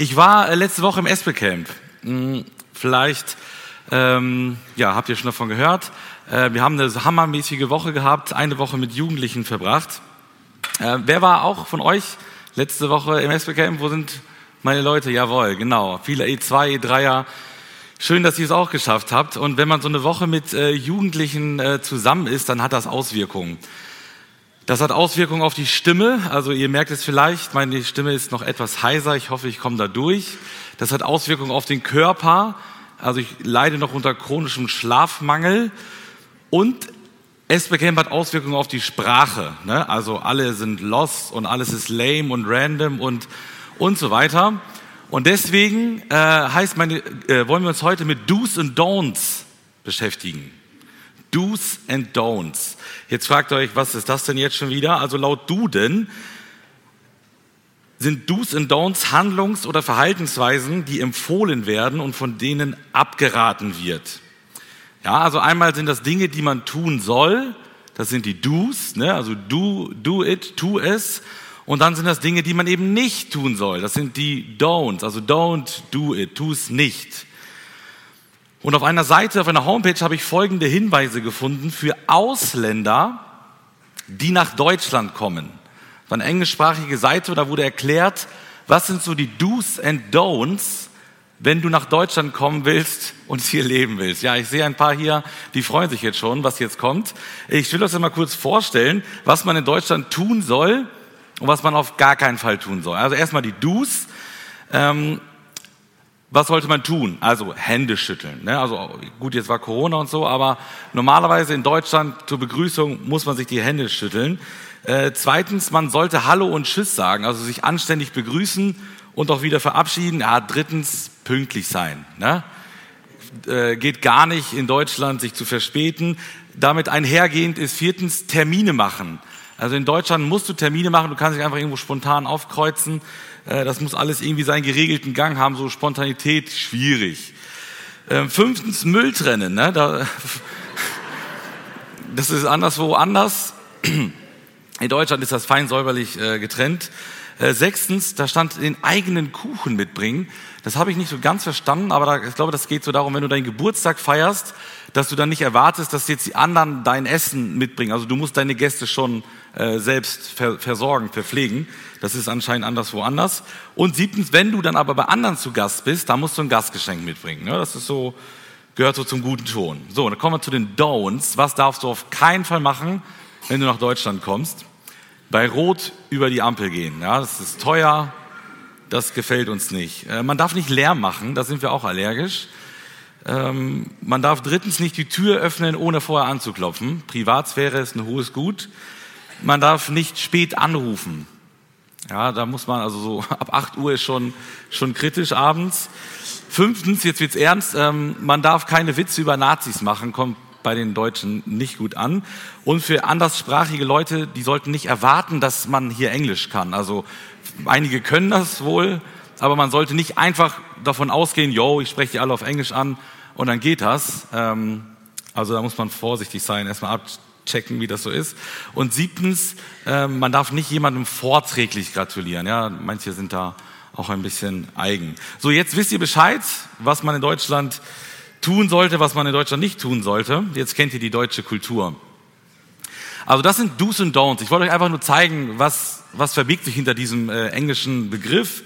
Ich war äh, letzte Woche im Espelcamp. Hm, vielleicht ähm, ja, habt ihr schon davon gehört. Äh, wir haben eine hammermäßige Woche gehabt, eine Woche mit Jugendlichen verbracht. Äh, wer war auch von euch letzte Woche im Espelcamp? Wo sind meine Leute? Jawohl, genau. Viele E2, E3er. Schön, dass ihr es auch geschafft habt. Und wenn man so eine Woche mit äh, Jugendlichen äh, zusammen ist, dann hat das Auswirkungen. Das hat Auswirkungen auf die Stimme. Also ihr merkt es vielleicht, meine Stimme ist noch etwas heiser. Ich hoffe, ich komme da durch. Das hat Auswirkungen auf den Körper. Also ich leide noch unter chronischem Schlafmangel. Und SBCamp hat Auswirkungen auf die Sprache. Ne? Also alle sind lost und alles ist lame und random und, und so weiter. Und deswegen äh, heißt meine, äh, wollen wir uns heute mit Do's und Don'ts beschäftigen. Do's and Don'ts. Jetzt fragt euch, was ist das denn jetzt schon wieder? Also laut Duden sind Do's and Don'ts Handlungs- oder Verhaltensweisen, die empfohlen werden und von denen abgeraten wird. Ja, also einmal sind das Dinge, die man tun soll. Das sind die Do's, ne? also do, do it, tu es. Und dann sind das Dinge, die man eben nicht tun soll. Das sind die Don'ts, also don't do it, tu es nicht. Und auf einer Seite, auf einer Homepage habe ich folgende Hinweise gefunden für Ausländer, die nach Deutschland kommen. Das war eine englischsprachige Seite, da wurde erklärt, was sind so die Do's and Don'ts, wenn du nach Deutschland kommen willst und hier leben willst. Ja, ich sehe ein paar hier, die freuen sich jetzt schon, was jetzt kommt. Ich will das mal kurz vorstellen, was man in Deutschland tun soll und was man auf gar keinen Fall tun soll. Also erstmal die Do's. Ähm, was sollte man tun? Also Hände schütteln. Ne? Also gut, jetzt war Corona und so, aber normalerweise in Deutschland zur Begrüßung muss man sich die Hände schütteln. Äh, zweitens, man sollte Hallo und Tschüss sagen, also sich anständig begrüßen und auch wieder verabschieden. Ja, drittens, pünktlich sein. Ne? Äh, geht gar nicht in Deutschland, sich zu verspäten. Damit einhergehend ist viertens, Termine machen. Also in Deutschland musst du Termine machen, du kannst dich einfach irgendwo spontan aufkreuzen. Äh, das muss alles irgendwie seinen geregelten Gang haben, so Spontanität schwierig. Ähm, fünftens Müll trennen. Ne? das ist anderswo anders. In Deutschland ist das fein säuberlich äh, getrennt. Äh, sechstens, da stand den eigenen Kuchen mitbringen. Das habe ich nicht so ganz verstanden, aber da, ich glaube, das geht so darum, wenn du deinen Geburtstag feierst, dass du dann nicht erwartest, dass jetzt die anderen dein Essen mitbringen. Also du musst deine Gäste schon äh, selbst ver versorgen, verpflegen. Das ist anscheinend anderswo anders. Und siebtens, wenn du dann aber bei anderen zu Gast bist, dann musst du ein Gastgeschenk mitbringen. Ja, das ist so, gehört so zum guten Ton. So, dann kommen wir zu den Don'ts. Was darfst du auf keinen Fall machen, wenn du nach Deutschland kommst? Bei Rot über die Ampel gehen. Ja, das ist teuer, das gefällt uns nicht. Äh, man darf nicht Lärm machen, da sind wir auch allergisch. Ähm, man darf drittens nicht die Tür öffnen, ohne vorher anzuklopfen. Privatsphäre ist ein hohes Gut. Man darf nicht spät anrufen. Ja, da muss man also so ab 8 Uhr ist schon, schon kritisch abends. Fünftens, jetzt wird's ernst, ähm, man darf keine Witze über Nazis machen, kommt bei den Deutschen nicht gut an. Und für anderssprachige Leute, die sollten nicht erwarten, dass man hier Englisch kann. Also einige können das wohl, aber man sollte nicht einfach davon ausgehen, yo, ich spreche die alle auf Englisch an und dann geht das. Ähm, also da muss man vorsichtig sein, erstmal abchecken, wie das so ist. Und siebtens, äh, man darf nicht jemandem vorträglich gratulieren. Ja, manche sind da auch ein bisschen eigen. So, jetzt wisst ihr Bescheid, was man in Deutschland tun sollte, was man in Deutschland nicht tun sollte. Jetzt kennt ihr die deutsche Kultur. Also das sind Do's und Don'ts. Ich wollte euch einfach nur zeigen, was, was verbirgt sich hinter diesem äh, englischen Begriff.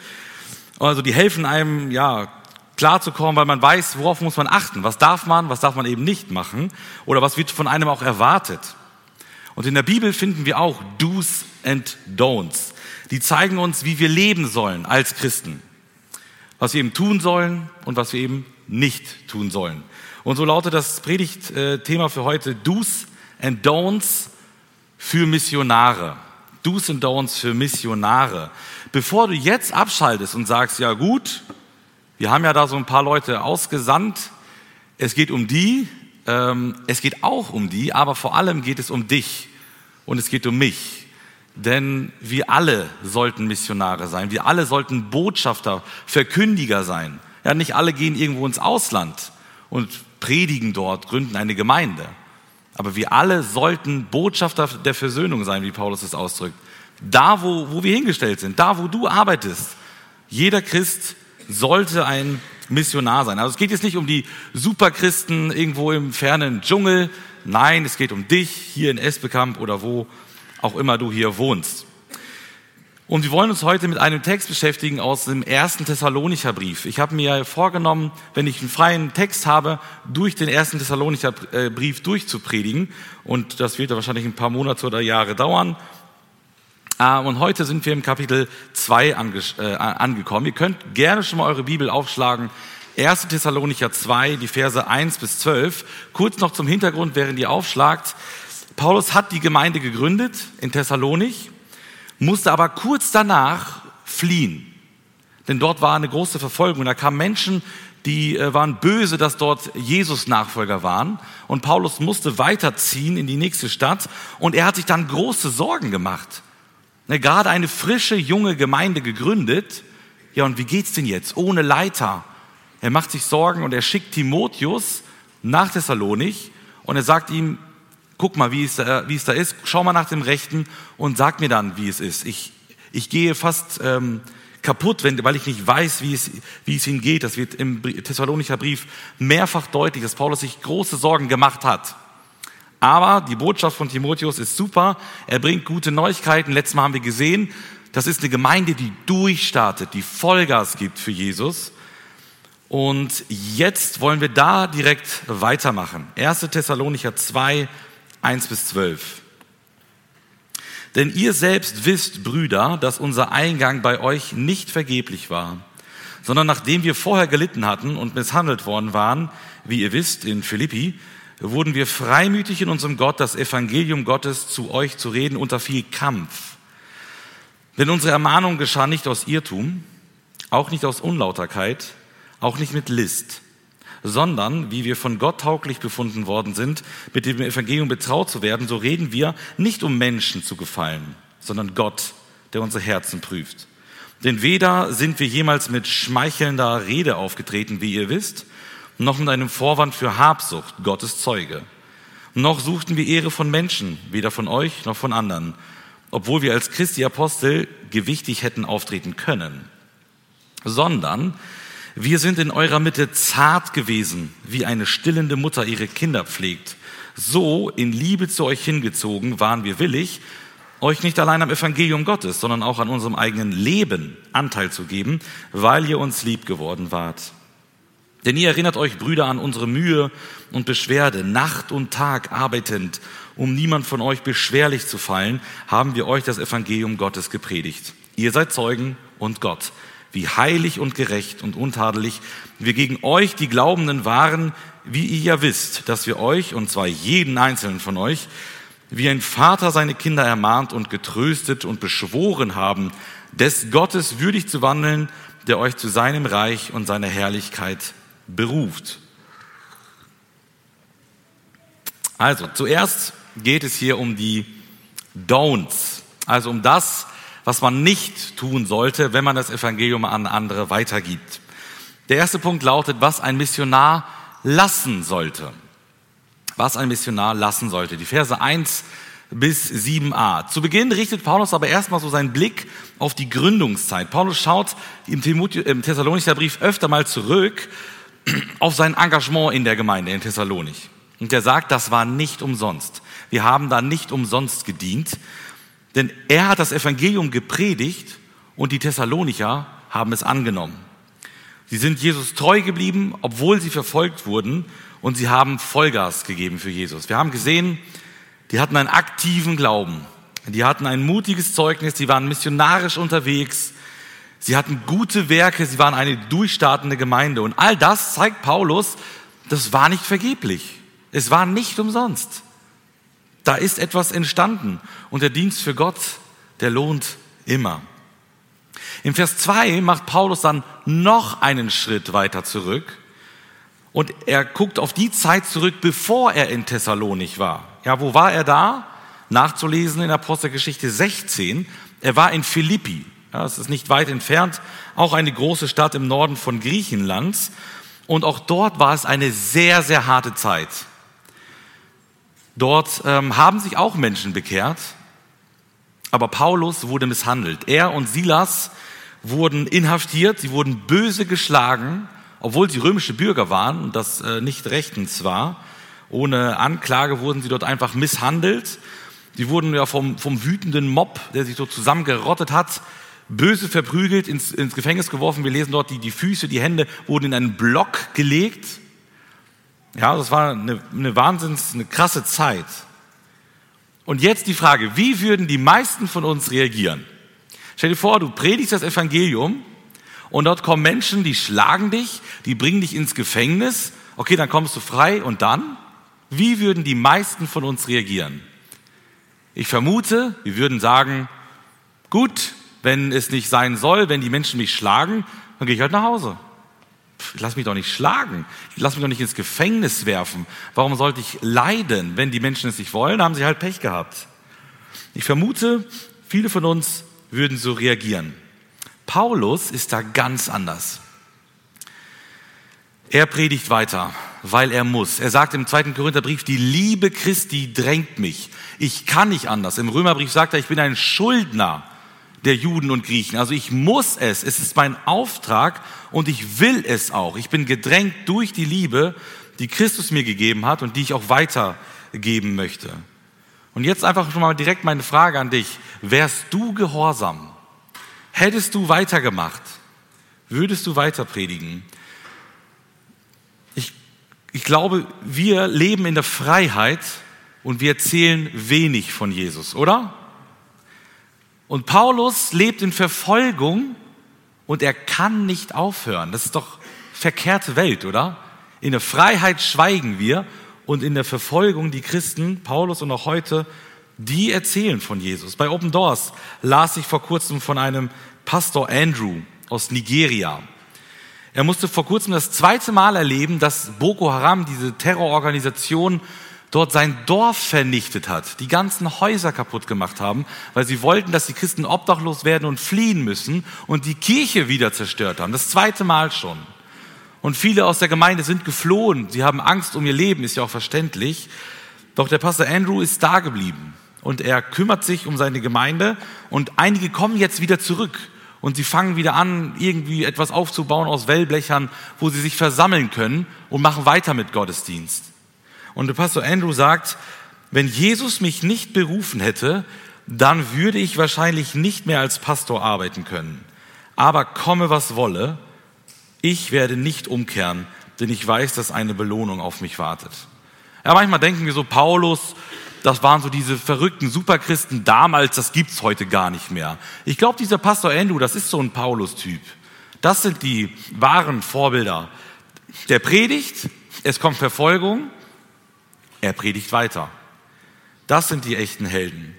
Also die helfen einem, ja, klarzukommen, weil man weiß, worauf muss man achten. Was darf man, was darf man eben nicht machen oder was wird von einem auch erwartet. Und in der Bibel finden wir auch Do's and Don'ts. Die zeigen uns, wie wir leben sollen als Christen. Was wir eben tun sollen und was wir eben nicht tun sollen. Und so lautet das Predigtthema für heute Do's and Don'ts für Missionare. Do's and Don'ts für Missionare. Bevor du jetzt abschaltest und sagst, ja gut, wir haben ja da so ein paar Leute ausgesandt, es geht um die, ähm, es geht auch um die, aber vor allem geht es um dich und es geht um mich. Denn wir alle sollten Missionare sein, wir alle sollten Botschafter, Verkündiger sein. Ja, nicht alle gehen irgendwo ins Ausland und predigen dort, gründen eine Gemeinde. Aber wir alle sollten Botschafter der Versöhnung sein, wie Paulus es ausdrückt. Da, wo, wo wir hingestellt sind, da, wo du arbeitest. Jeder Christ sollte ein Missionar sein. Also es geht jetzt nicht um die Superchristen irgendwo im fernen Dschungel. Nein, es geht um dich hier in Esbekamp oder wo auch immer du hier wohnst. Und wir wollen uns heute mit einem Text beschäftigen aus dem ersten Thessalonicher Brief. Ich habe mir vorgenommen, wenn ich einen freien Text habe, durch den ersten Thessalonicher äh, Brief durchzupredigen. Und das wird wahrscheinlich ein paar Monate oder Jahre dauern. Ah, und heute sind wir im Kapitel 2 äh, angekommen. Ihr könnt gerne schon mal eure Bibel aufschlagen. 1. Thessalonicher 2, die Verse 1 bis 12. Kurz noch zum Hintergrund, während ihr aufschlagt. Paulus hat die Gemeinde gegründet in Thessalonich, musste aber kurz danach fliehen. Denn dort war eine große Verfolgung. Da kamen Menschen, die äh, waren böse, dass dort Jesus Nachfolger waren. Und Paulus musste weiterziehen in die nächste Stadt. Und er hat sich dann große Sorgen gemacht. Ne, gerade eine frische, junge Gemeinde gegründet. Ja, und wie geht's denn jetzt? Ohne Leiter. Er macht sich Sorgen und er schickt Timotheus nach Thessalonich und er sagt ihm, guck mal, wie es, da, wie es da ist, schau mal nach dem Rechten und sag mir dann, wie es ist. Ich, ich gehe fast ähm, kaputt, wenn, weil ich nicht weiß, wie es, wie es ihm geht. Das wird im Thessalonicher Brief mehrfach deutlich, dass Paulus sich große Sorgen gemacht hat. Aber die Botschaft von Timotheus ist super. Er bringt gute Neuigkeiten. Letztes Mal haben wir gesehen, das ist eine Gemeinde, die durchstartet, die Vollgas gibt für Jesus. Und jetzt wollen wir da direkt weitermachen. 1. Thessalonicher 2, 1 bis 12. Denn ihr selbst wisst, Brüder, dass unser Eingang bei euch nicht vergeblich war, sondern nachdem wir vorher gelitten hatten und misshandelt worden waren, wie ihr wisst, in Philippi, wurden wir freimütig in unserem Gott, das Evangelium Gottes zu euch zu reden unter viel Kampf. Denn unsere Ermahnung geschah nicht aus Irrtum, auch nicht aus Unlauterkeit, auch nicht mit List, sondern, wie wir von Gott tauglich befunden worden sind, mit dem Evangelium betraut zu werden, so reden wir nicht um Menschen zu gefallen, sondern Gott, der unsere Herzen prüft. Denn weder sind wir jemals mit schmeichelnder Rede aufgetreten, wie ihr wisst, noch mit einem Vorwand für Habsucht, Gottes Zeuge. Noch suchten wir Ehre von Menschen, weder von euch noch von anderen, obwohl wir als Christi Apostel gewichtig hätten auftreten können, sondern wir sind in eurer Mitte zart gewesen, wie eine stillende Mutter ihre Kinder pflegt. So in Liebe zu euch hingezogen waren wir willig, euch nicht allein am Evangelium Gottes, sondern auch an unserem eigenen Leben Anteil zu geben, weil ihr uns lieb geworden wart. Denn ihr erinnert euch, Brüder, an unsere Mühe und Beschwerde. Nacht und Tag arbeitend, um niemand von euch beschwerlich zu fallen, haben wir euch das Evangelium Gottes gepredigt. Ihr seid Zeugen und Gott, wie heilig und gerecht und untadelig wir gegen euch, die Glaubenden, waren, wie ihr ja wisst, dass wir euch, und zwar jeden einzelnen von euch, wie ein Vater seine Kinder ermahnt und getröstet und beschworen haben, des Gottes würdig zu wandeln, der euch zu seinem Reich und seiner Herrlichkeit beruft. Also, zuerst geht es hier um die Don'ts, also um das, was man nicht tun sollte, wenn man das Evangelium an andere weitergibt. Der erste Punkt lautet, was ein Missionar lassen sollte. Was ein Missionar lassen sollte. Die Verse 1 bis 7a. Zu Beginn richtet Paulus aber erstmal so seinen Blick auf die Gründungszeit. Paulus schaut im, Thessalonicher Brief öfter mal zurück auf sein Engagement in der Gemeinde in Thessalonich. Und er sagt, das war nicht umsonst. Wir haben da nicht umsonst gedient, denn er hat das Evangelium gepredigt und die Thessalonicher haben es angenommen. Sie sind Jesus treu geblieben, obwohl sie verfolgt wurden und sie haben Vollgas gegeben für Jesus. Wir haben gesehen, die hatten einen aktiven Glauben. Die hatten ein mutiges Zeugnis, die waren missionarisch unterwegs, Sie hatten gute Werke, sie waren eine durchstartende Gemeinde. Und all das zeigt Paulus, das war nicht vergeblich. Es war nicht umsonst. Da ist etwas entstanden. Und der Dienst für Gott, der lohnt immer. Im Vers 2 macht Paulus dann noch einen Schritt weiter zurück. Und er guckt auf die Zeit zurück, bevor er in Thessalonik war. Ja, wo war er da? Nachzulesen in Apostelgeschichte 16. Er war in Philippi. Ja, es ist nicht weit entfernt, auch eine große Stadt im Norden von Griechenland. Und auch dort war es eine sehr, sehr harte Zeit. Dort ähm, haben sich auch Menschen bekehrt, aber Paulus wurde misshandelt. Er und Silas wurden inhaftiert, sie wurden böse geschlagen, obwohl sie römische Bürger waren und das äh, nicht rechtens war. Ohne Anklage wurden sie dort einfach misshandelt. Sie wurden ja vom, vom wütenden Mob, der sich so zusammengerottet hat, böse verprügelt, ins, ins Gefängnis geworfen. Wir lesen dort, die, die Füße, die Hände wurden in einen Block gelegt. Ja, das war eine, eine wahnsinns, eine krasse Zeit. Und jetzt die Frage, wie würden die meisten von uns reagieren? Stell dir vor, du predigst das Evangelium und dort kommen Menschen, die schlagen dich, die bringen dich ins Gefängnis. Okay, dann kommst du frei und dann? Wie würden die meisten von uns reagieren? Ich vermute, wir würden sagen, gut, wenn es nicht sein soll, wenn die Menschen mich schlagen, dann gehe ich halt nach Hause. Ich lass mich doch nicht schlagen. Lass mich doch nicht ins Gefängnis werfen. Warum sollte ich leiden? Wenn die Menschen es nicht wollen, haben sie halt Pech gehabt. Ich vermute, viele von uns würden so reagieren. Paulus ist da ganz anders. Er predigt weiter, weil er muss. Er sagt im zweiten Korintherbrief, die Liebe Christi drängt mich. Ich kann nicht anders. Im Römerbrief sagt er, ich bin ein Schuldner der Juden und Griechen. Also ich muss es, es ist mein Auftrag und ich will es auch. Ich bin gedrängt durch die Liebe, die Christus mir gegeben hat und die ich auch weitergeben möchte. Und jetzt einfach schon mal direkt meine Frage an dich. Wärst du gehorsam? Hättest du weitergemacht? Würdest du weiter predigen? Ich, ich glaube, wir leben in der Freiheit und wir erzählen wenig von Jesus, oder? Und Paulus lebt in Verfolgung und er kann nicht aufhören. Das ist doch verkehrte Welt, oder? In der Freiheit schweigen wir und in der Verfolgung die Christen, Paulus und auch heute, die erzählen von Jesus. Bei Open Doors las ich vor kurzem von einem Pastor Andrew aus Nigeria. Er musste vor kurzem das zweite Mal erleben, dass Boko Haram, diese Terrororganisation, dort sein Dorf vernichtet hat, die ganzen Häuser kaputt gemacht haben, weil sie wollten, dass die Christen obdachlos werden und fliehen müssen und die Kirche wieder zerstört haben. Das zweite Mal schon. Und viele aus der Gemeinde sind geflohen. Sie haben Angst um ihr Leben, ist ja auch verständlich. Doch der Pastor Andrew ist da geblieben und er kümmert sich um seine Gemeinde und einige kommen jetzt wieder zurück und sie fangen wieder an, irgendwie etwas aufzubauen aus Wellblechern, wo sie sich versammeln können und machen weiter mit Gottesdienst. Und der Pastor Andrew sagt, wenn Jesus mich nicht berufen hätte, dann würde ich wahrscheinlich nicht mehr als Pastor arbeiten können. Aber komme, was wolle, ich werde nicht umkehren, denn ich weiß, dass eine Belohnung auf mich wartet. Ja, manchmal denken wir so, Paulus, das waren so diese verrückten Superchristen damals, das gibt's heute gar nicht mehr. Ich glaube, dieser Pastor Andrew, das ist so ein Paulus-Typ. Das sind die wahren Vorbilder. Der predigt, es kommt Verfolgung, er predigt weiter. Das sind die echten Helden.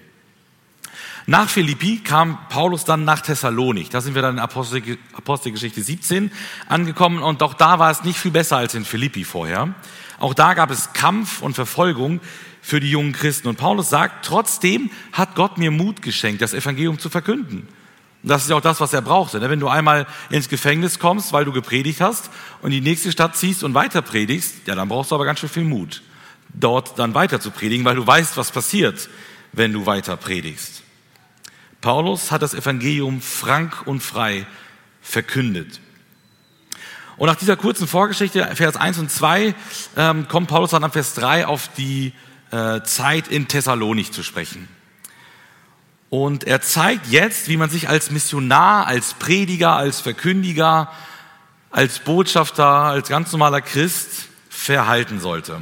Nach Philippi kam Paulus dann nach Thessalonik. Da sind wir dann in Apostel, Apostelgeschichte 17 angekommen und auch da war es nicht viel besser als in Philippi vorher. Auch da gab es Kampf und Verfolgung für die jungen Christen. Und Paulus sagt, trotzdem hat Gott mir Mut geschenkt, das Evangelium zu verkünden. Und das ist auch das, was er brauchte. Ne? Wenn du einmal ins Gefängnis kommst, weil du gepredigt hast und die nächste Stadt ziehst und weiter predigst, ja, dann brauchst du aber ganz schön viel Mut dort dann weiter zu predigen, weil du weißt, was passiert, wenn du weiter predigst. Paulus hat das Evangelium frank und frei verkündet. Und nach dieser kurzen Vorgeschichte, Vers 1 und 2, ähm, kommt Paulus dann am Vers 3 auf die äh, Zeit in Thessalonik zu sprechen. Und er zeigt jetzt, wie man sich als Missionar, als Prediger, als Verkündiger, als Botschafter, als ganz normaler Christ verhalten sollte.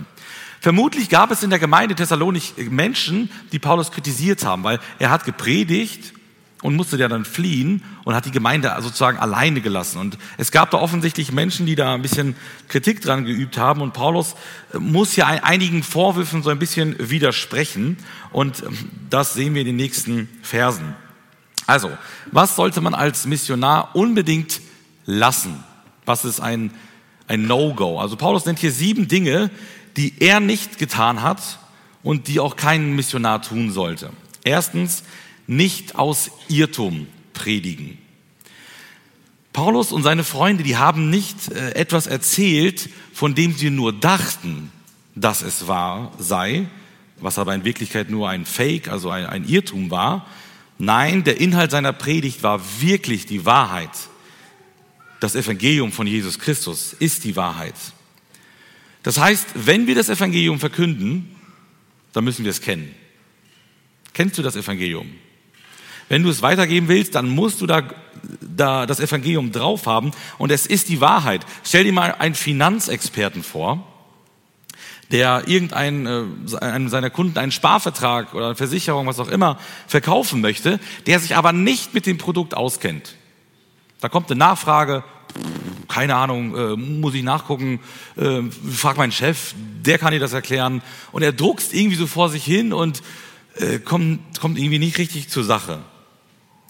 Vermutlich gab es in der Gemeinde Thessalonik Menschen, die Paulus kritisiert haben, weil er hat gepredigt und musste ja dann fliehen und hat die Gemeinde sozusagen alleine gelassen. Und es gab da offensichtlich Menschen, die da ein bisschen Kritik dran geübt haben. Und Paulus muss ja einigen Vorwürfen so ein bisschen widersprechen. Und das sehen wir in den nächsten Versen. Also, was sollte man als Missionar unbedingt lassen? Was ist ein, ein No-Go? Also Paulus nennt hier sieben Dinge, die er nicht getan hat und die auch kein Missionar tun sollte. Erstens, nicht aus Irrtum predigen. Paulus und seine Freunde, die haben nicht äh, etwas erzählt, von dem sie nur dachten, dass es wahr sei, was aber in Wirklichkeit nur ein Fake, also ein, ein Irrtum war. Nein, der Inhalt seiner Predigt war wirklich die Wahrheit. Das Evangelium von Jesus Christus ist die Wahrheit. Das heißt, wenn wir das Evangelium verkünden, dann müssen wir es kennen. Kennst du das Evangelium? Wenn du es weitergeben willst, dann musst du da, da das Evangelium drauf haben und es ist die Wahrheit. Stell dir mal einen Finanzexperten vor, der irgendein äh, einem seiner Kunden einen Sparvertrag oder eine Versicherung, was auch immer, verkaufen möchte, der sich aber nicht mit dem Produkt auskennt. Da kommt eine Nachfrage, keine Ahnung, äh, muss ich nachgucken, äh, frag meinen Chef, der kann dir das erklären. Und er druckst irgendwie so vor sich hin und äh, kommt, kommt irgendwie nicht richtig zur Sache.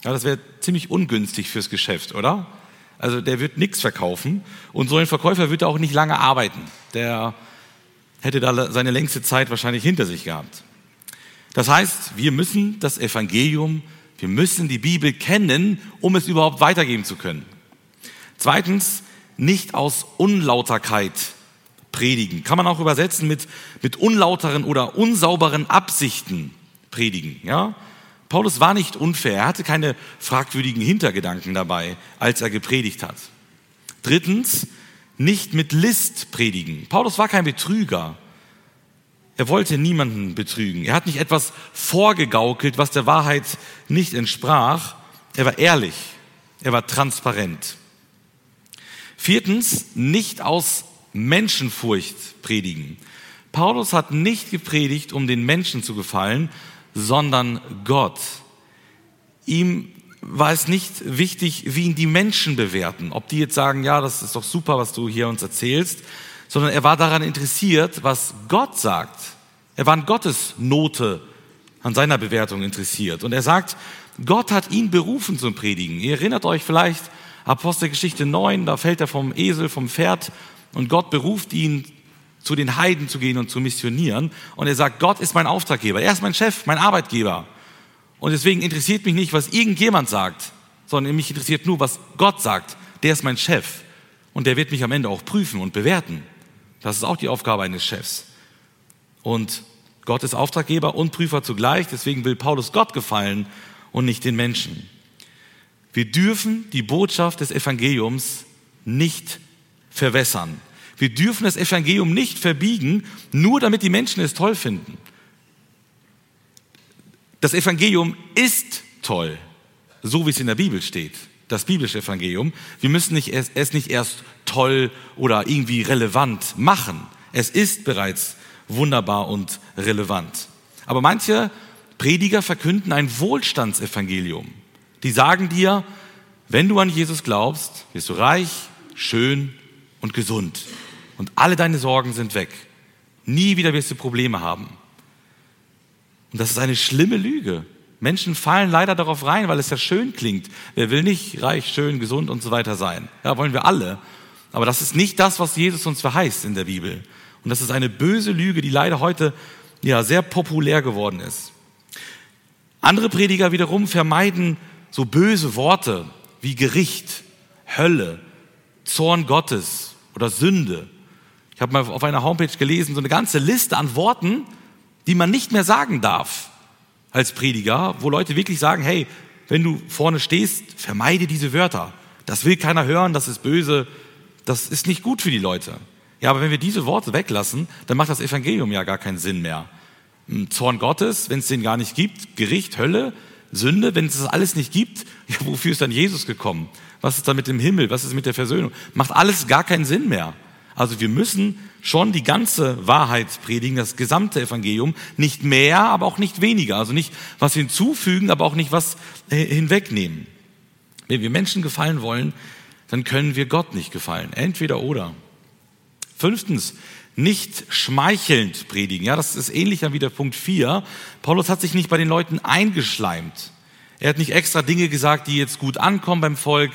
Ja, das wäre ziemlich ungünstig fürs Geschäft, oder? Also der wird nichts verkaufen und so ein Verkäufer wird auch nicht lange arbeiten. Der hätte da seine längste Zeit wahrscheinlich hinter sich gehabt. Das heißt, wir müssen das Evangelium, wir müssen die Bibel kennen, um es überhaupt weitergeben zu können. Zweitens, nicht aus Unlauterkeit predigen. Kann man auch übersetzen mit, mit unlauteren oder unsauberen Absichten predigen. Ja? Paulus war nicht unfair, er hatte keine fragwürdigen Hintergedanken dabei, als er gepredigt hat. Drittens, nicht mit List predigen. Paulus war kein Betrüger. Er wollte niemanden betrügen. Er hat nicht etwas vorgegaukelt, was der Wahrheit nicht entsprach. Er war ehrlich. Er war transparent. Viertens, nicht aus Menschenfurcht predigen. Paulus hat nicht gepredigt, um den Menschen zu gefallen, sondern Gott. Ihm war es nicht wichtig, wie ihn die Menschen bewerten, ob die jetzt sagen, ja, das ist doch super, was du hier uns erzählst, sondern er war daran interessiert, was Gott sagt. Er war an Gottes Note, an seiner Bewertung interessiert. Und er sagt, Gott hat ihn berufen zum Predigen. Ihr erinnert euch vielleicht, Apostelgeschichte 9, da fällt er vom Esel, vom Pferd und Gott beruft ihn, zu den Heiden zu gehen und zu missionieren. Und er sagt, Gott ist mein Auftraggeber, er ist mein Chef, mein Arbeitgeber. Und deswegen interessiert mich nicht, was irgendjemand sagt, sondern mich interessiert nur, was Gott sagt. Der ist mein Chef. Und der wird mich am Ende auch prüfen und bewerten. Das ist auch die Aufgabe eines Chefs. Und Gott ist Auftraggeber und Prüfer zugleich. Deswegen will Paulus Gott gefallen und nicht den Menschen. Wir dürfen die Botschaft des Evangeliums nicht verwässern. Wir dürfen das Evangelium nicht verbiegen, nur damit die Menschen es toll finden. Das Evangelium ist toll, so wie es in der Bibel steht. Das biblische Evangelium. Wir müssen nicht es, es nicht erst toll oder irgendwie relevant machen. Es ist bereits wunderbar und relevant. Aber manche Prediger verkünden ein Wohlstandsevangelium. Die sagen dir, wenn du an Jesus glaubst, wirst du reich, schön und gesund. Und alle deine Sorgen sind weg. Nie wieder wirst du Probleme haben. Und das ist eine schlimme Lüge. Menschen fallen leider darauf rein, weil es ja schön klingt. Wer will nicht reich, schön, gesund und so weiter sein? Ja, wollen wir alle. Aber das ist nicht das, was Jesus uns verheißt in der Bibel. Und das ist eine böse Lüge, die leider heute ja sehr populär geworden ist. Andere Prediger wiederum vermeiden so böse Worte wie Gericht, Hölle, Zorn Gottes oder Sünde. Ich habe mal auf einer Homepage gelesen, so eine ganze Liste an Worten, die man nicht mehr sagen darf als Prediger, wo Leute wirklich sagen, hey, wenn du vorne stehst, vermeide diese Wörter. Das will keiner hören, das ist böse, das ist nicht gut für die Leute. Ja, aber wenn wir diese Worte weglassen, dann macht das Evangelium ja gar keinen Sinn mehr. Hm, Zorn Gottes, wenn es den gar nicht gibt, Gericht, Hölle, Sünde, wenn es das alles nicht gibt, ja, wofür ist dann Jesus gekommen? Was ist dann mit dem Himmel? Was ist mit der Versöhnung? Macht alles gar keinen Sinn mehr. Also wir müssen schon die ganze Wahrheit predigen, das gesamte Evangelium, nicht mehr, aber auch nicht weniger. Also nicht was hinzufügen, aber auch nicht was hinwegnehmen. Wenn wir Menschen gefallen wollen, dann können wir Gott nicht gefallen. Entweder oder. Fünftens, nicht schmeichelnd predigen. Ja, das ist ähnlich wie der Punkt 4. Paulus hat sich nicht bei den Leuten eingeschleimt. Er hat nicht extra Dinge gesagt, die jetzt gut ankommen beim Volk,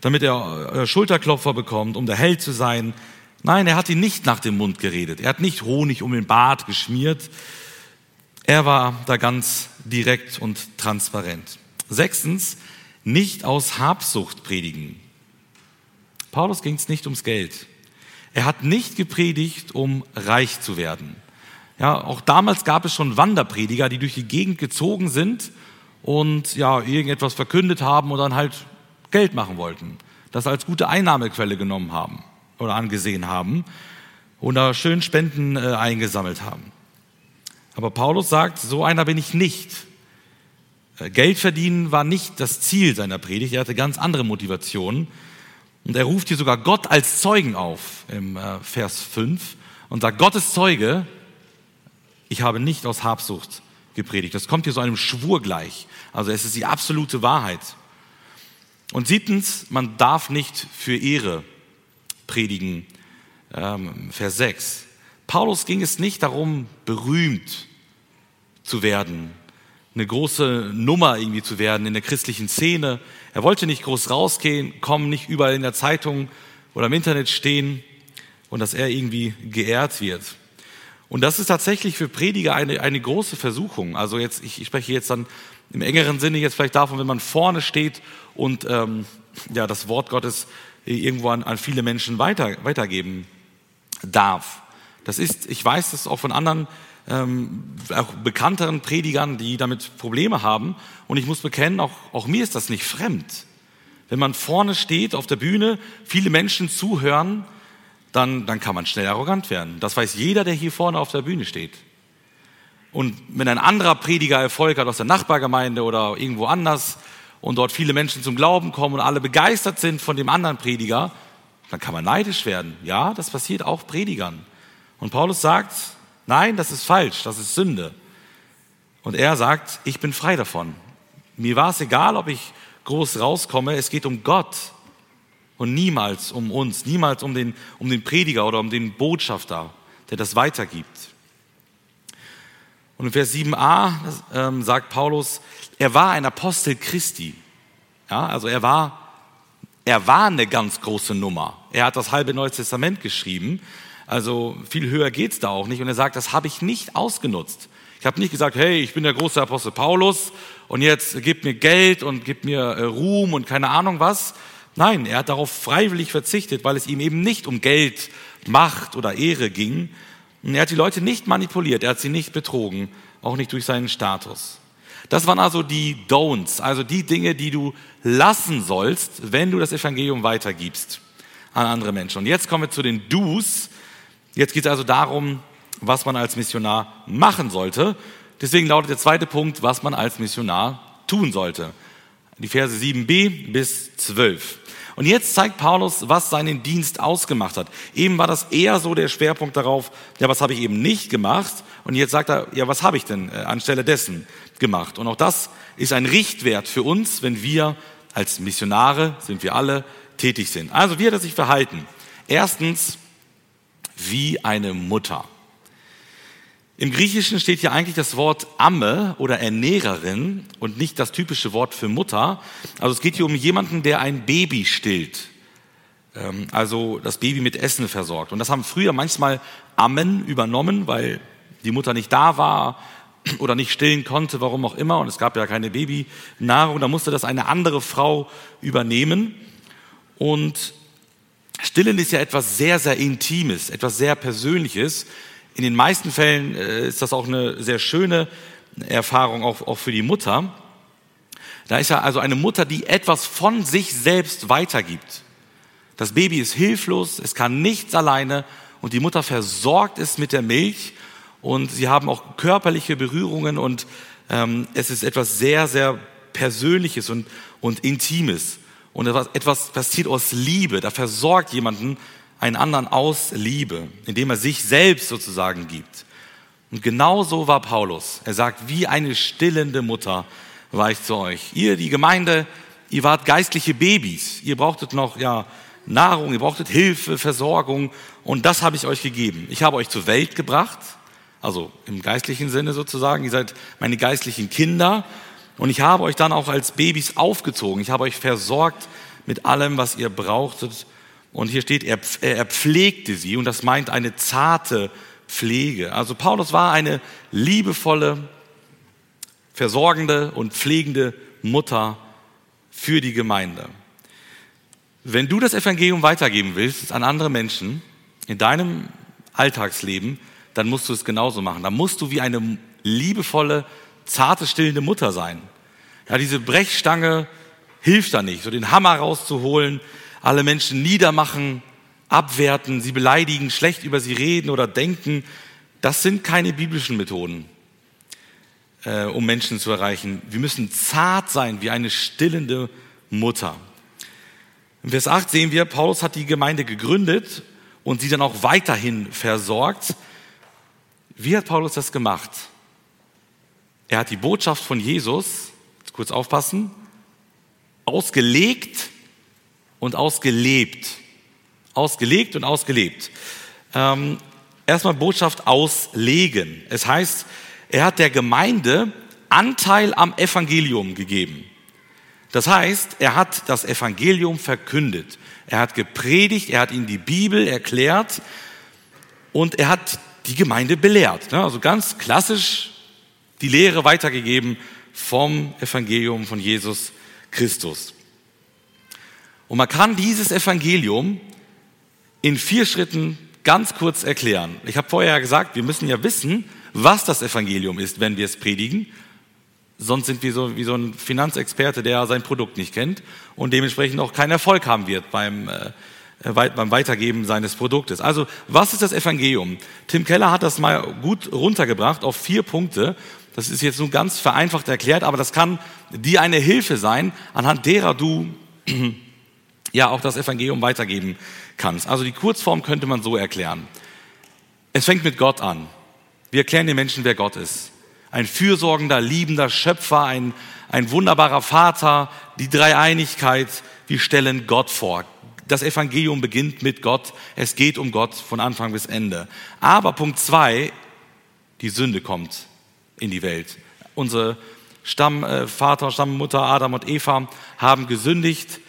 damit er äh, Schulterklopfer bekommt, um der Held zu sein. Nein, er hat ihn nicht nach dem Mund geredet. Er hat nicht Honig um den Bart geschmiert. Er war da ganz direkt und transparent. Sechstens, nicht aus Habsucht predigen. Paulus ging es nicht ums Geld. Er hat nicht gepredigt, um reich zu werden. Ja, auch damals gab es schon Wanderprediger, die durch die Gegend gezogen sind und ja, irgendetwas verkündet haben und dann halt Geld machen wollten. Das als gute Einnahmequelle genommen haben oder angesehen haben und da schön Spenden äh, eingesammelt haben. Aber Paulus sagt, so einer bin ich nicht. Äh, Geld verdienen war nicht das Ziel seiner Predigt, er hatte ganz andere Motivationen. Und er ruft hier sogar Gott als Zeugen auf im äh, Vers 5 und sagt, Gott ist Zeuge, ich habe nicht aus Habsucht gepredigt. Das kommt hier so einem Schwur gleich. Also es ist die absolute Wahrheit. Und siebtens, man darf nicht für Ehre predigen. Ähm, Vers 6. Paulus ging es nicht darum, berühmt zu werden, eine große Nummer irgendwie zu werden in der christlichen Szene. Er wollte nicht groß rausgehen, kommen, nicht überall in der Zeitung oder im Internet stehen und dass er irgendwie geehrt wird. Und das ist tatsächlich für Prediger eine, eine große Versuchung. Also jetzt, ich, ich spreche jetzt dann im engeren Sinne jetzt vielleicht davon, wenn man vorne steht und ähm, ja, das Wort Gottes irgendwo an, an viele Menschen weiter, weitergeben darf. Das ist, ich weiß das auch von anderen ähm, auch bekannteren Predigern, die damit Probleme haben. Und ich muss bekennen, auch, auch mir ist das nicht fremd. Wenn man vorne steht auf der Bühne, viele Menschen zuhören, dann, dann kann man schnell arrogant werden. Das weiß jeder, der hier vorne auf der Bühne steht. Und wenn ein anderer Prediger Erfolg hat aus der Nachbargemeinde oder irgendwo anders und dort viele Menschen zum Glauben kommen und alle begeistert sind von dem anderen Prediger, dann kann man neidisch werden. Ja, das passiert auch Predigern. Und Paulus sagt, nein, das ist falsch, das ist Sünde. Und er sagt, ich bin frei davon. Mir war es egal, ob ich groß rauskomme, es geht um Gott und niemals um uns, niemals um den, um den Prediger oder um den Botschafter, der das weitergibt. Und in Vers 7a ähm, sagt Paulus, er war ein Apostel Christi. Ja, also er war, er war eine ganz große Nummer. Er hat das halbe Neue Testament geschrieben. Also viel höher geht's da auch nicht. Und er sagt, das habe ich nicht ausgenutzt. Ich habe nicht gesagt, hey, ich bin der große Apostel Paulus und jetzt gib mir Geld und gib mir äh, Ruhm und keine Ahnung was. Nein, er hat darauf freiwillig verzichtet, weil es ihm eben nicht um Geld, Macht oder Ehre ging. Und er hat die Leute nicht manipuliert, er hat sie nicht betrogen, auch nicht durch seinen Status. Das waren also die Don'ts, also die Dinge, die du lassen sollst, wenn du das Evangelium weitergibst an andere Menschen. Und jetzt kommen wir zu den Do's, Jetzt geht es also darum, was man als Missionar machen sollte. Deswegen lautet der zweite Punkt, was man als Missionar tun sollte. Die Verse 7b bis 12. Und jetzt zeigt Paulus, was seinen Dienst ausgemacht hat. Eben war das eher so der Schwerpunkt darauf, ja, was habe ich eben nicht gemacht? Und jetzt sagt er, ja, was habe ich denn äh, anstelle dessen gemacht? Und auch das ist ein Richtwert für uns, wenn wir als Missionare, sind wir alle, tätig sind. Also wie hat er sich verhalten? Erstens, wie eine Mutter. Im Griechischen steht hier eigentlich das Wort Amme oder Ernährerin und nicht das typische Wort für Mutter. Also es geht hier um jemanden, der ein Baby stillt. Ähm, also das Baby mit Essen versorgt. Und das haben früher manchmal Ammen übernommen, weil die Mutter nicht da war oder nicht stillen konnte, warum auch immer. Und es gab ja keine Babynahrung. Da musste das eine andere Frau übernehmen. Und Stillen ist ja etwas sehr, sehr Intimes, etwas sehr Persönliches. In den meisten Fällen äh, ist das auch eine sehr schöne Erfahrung, auch, auch für die Mutter. Da ist ja also eine Mutter, die etwas von sich selbst weitergibt. Das Baby ist hilflos, es kann nichts alleine und die Mutter versorgt es mit der Milch und sie haben auch körperliche Berührungen und ähm, es ist etwas sehr, sehr Persönliches und, und Intimes und etwas, passiert aus Liebe. Da versorgt jemanden einen anderen aus Liebe, indem er sich selbst sozusagen gibt. Und genau so war Paulus. Er sagt, wie eine stillende Mutter war ich zu euch. Ihr, die Gemeinde, ihr wart geistliche Babys. Ihr brauchtet noch, ja, Nahrung, ihr brauchtet Hilfe, Versorgung. Und das habe ich euch gegeben. Ich habe euch zur Welt gebracht. Also im geistlichen Sinne sozusagen. Ihr seid meine geistlichen Kinder. Und ich habe euch dann auch als Babys aufgezogen. Ich habe euch versorgt mit allem, was ihr brauchtet. Und hier steht, er, er pflegte sie. Und das meint eine zarte Pflege. Also Paulus war eine liebevolle, versorgende und pflegende Mutter für die Gemeinde. Wenn du das Evangelium weitergeben willst an andere Menschen in deinem Alltagsleben, dann musst du es genauso machen. Dann musst du wie eine liebevolle, zarte, stillende Mutter sein. Ja, diese Brechstange hilft da nicht, so den Hammer rauszuholen, alle Menschen niedermachen, abwerten, sie beleidigen, schlecht über sie reden oder denken. Das sind keine biblischen Methoden, äh, um Menschen zu erreichen. Wir müssen zart sein wie eine stillende Mutter. In Vers 8 sehen wir, Paulus hat die Gemeinde gegründet und sie dann auch weiterhin versorgt. Wie hat Paulus das gemacht? Er hat die Botschaft von Jesus, kurz aufpassen, ausgelegt und ausgelebt. Ausgelegt und ausgelebt. Ähm, erstmal Botschaft auslegen. Es heißt, er hat der Gemeinde Anteil am Evangelium gegeben. Das heißt, er hat das Evangelium verkündet. Er hat gepredigt, er hat ihnen die Bibel erklärt und er hat die Gemeinde belehrt. Ne? Also ganz klassisch die Lehre weitergegeben vom Evangelium von Jesus Christus. Und man kann dieses Evangelium in vier Schritten ganz kurz erklären. Ich habe vorher gesagt, wir müssen ja wissen, was das Evangelium ist, wenn wir es predigen. Sonst sind wir so wie so ein Finanzexperte, der sein Produkt nicht kennt und dementsprechend auch keinen Erfolg haben wird beim, äh, beim Weitergeben seines Produktes. Also, was ist das Evangelium? Tim Keller hat das mal gut runtergebracht auf vier Punkte. Das ist jetzt nur ganz vereinfacht erklärt, aber das kann dir eine Hilfe sein, anhand derer du ja auch das Evangelium weitergeben kannst. Also die Kurzform könnte man so erklären. Es fängt mit Gott an. Wir erklären den Menschen, wer Gott ist. Ein fürsorgender, liebender Schöpfer, ein, ein wunderbarer Vater, die Dreieinigkeit. Wir stellen Gott vor. Das Evangelium beginnt mit Gott. Es geht um Gott von Anfang bis Ende. Aber Punkt zwei, die Sünde kommt in die Welt. Unsere Stammvater, Stammmutter Adam und Eva haben gesündigt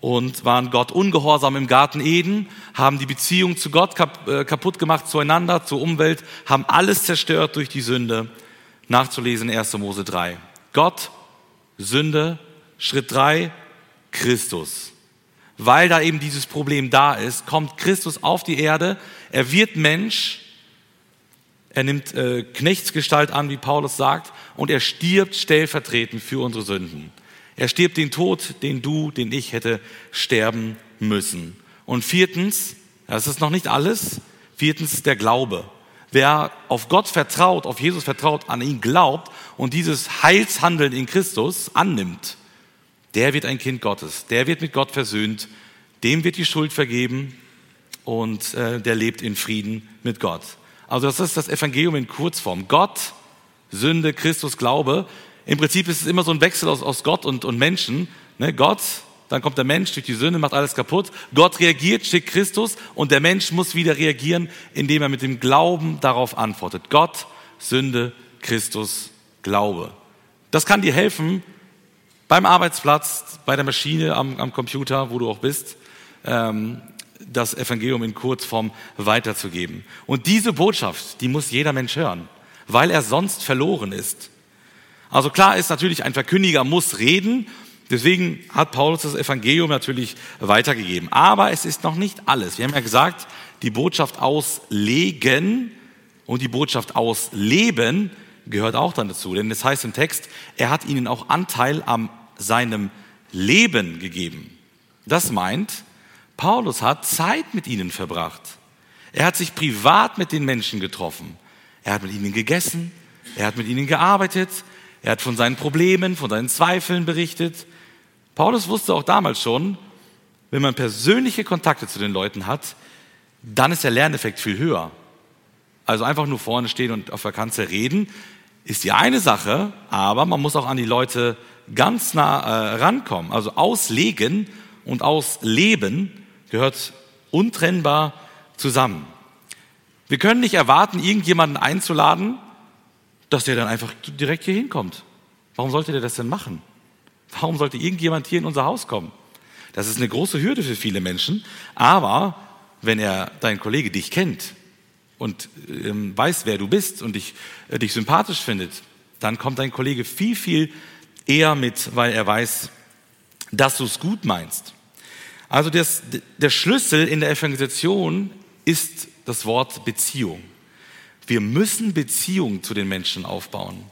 und waren Gott ungehorsam im Garten Eden, haben die Beziehung zu Gott äh, kaputt gemacht, zueinander, zur Umwelt, haben alles zerstört durch die Sünde. Nachzulesen 1. Mose 3. Gott, Sünde, Schritt 3, Christus. Weil da eben dieses Problem da ist, kommt Christus auf die Erde, er wird Mensch, er nimmt äh, Knechtsgestalt an, wie Paulus sagt, und er stirbt stellvertretend für unsere Sünden. Er stirbt den Tod, den du, den ich hätte sterben müssen. Und viertens, das ist noch nicht alles, viertens der Glaube. Wer auf Gott vertraut, auf Jesus vertraut, an ihn glaubt und dieses Heilshandeln in Christus annimmt, der wird ein Kind Gottes. Der wird mit Gott versöhnt, dem wird die Schuld vergeben und äh, der lebt in Frieden mit Gott. Also das ist das Evangelium in Kurzform. Gott, Sünde, Christus, Glaube. Im Prinzip ist es immer so ein Wechsel aus, aus Gott und, und Menschen. Ne? Gott, dann kommt der Mensch durch die Sünde, macht alles kaputt. Gott reagiert, schickt Christus und der Mensch muss wieder reagieren, indem er mit dem Glauben darauf antwortet. Gott, Sünde, Christus, Glaube. Das kann dir helfen beim Arbeitsplatz, bei der Maschine, am, am Computer, wo du auch bist, ähm, das Evangelium in Kurzform weiterzugeben. Und diese Botschaft, die muss jeder Mensch hören, weil er sonst verloren ist. Also klar ist natürlich, ein Verkündiger muss reden. Deswegen hat Paulus das Evangelium natürlich weitergegeben. Aber es ist noch nicht alles. Wir haben ja gesagt, die Botschaft auslegen und die Botschaft ausleben gehört auch dann dazu. Denn es heißt im Text, er hat ihnen auch Anteil an seinem Leben gegeben. Das meint, Paulus hat Zeit mit ihnen verbracht. Er hat sich privat mit den Menschen getroffen. Er hat mit ihnen gegessen. Er hat mit ihnen gearbeitet. Er hat von seinen Problemen, von seinen Zweifeln berichtet. Paulus wusste auch damals schon, wenn man persönliche Kontakte zu den Leuten hat, dann ist der Lerneffekt viel höher. Also einfach nur vorne stehen und auf der Kanzel reden, ist die eine Sache, aber man muss auch an die Leute ganz nah äh, rankommen. Also auslegen und ausleben gehört untrennbar zusammen. Wir können nicht erwarten, irgendjemanden einzuladen, dass der dann einfach direkt hier hinkommt. Warum sollte der das denn machen? Warum sollte irgendjemand hier in unser Haus kommen? Das ist eine große Hürde für viele Menschen. Aber wenn er, dein Kollege, dich kennt und ähm, weiß, wer du bist und dich, äh, dich sympathisch findet, dann kommt dein Kollege viel, viel eher mit, weil er weiß, dass du es gut meinst. Also das, der Schlüssel in der Evangelisation ist das Wort Beziehung. Wir müssen Beziehungen zu den Menschen aufbauen.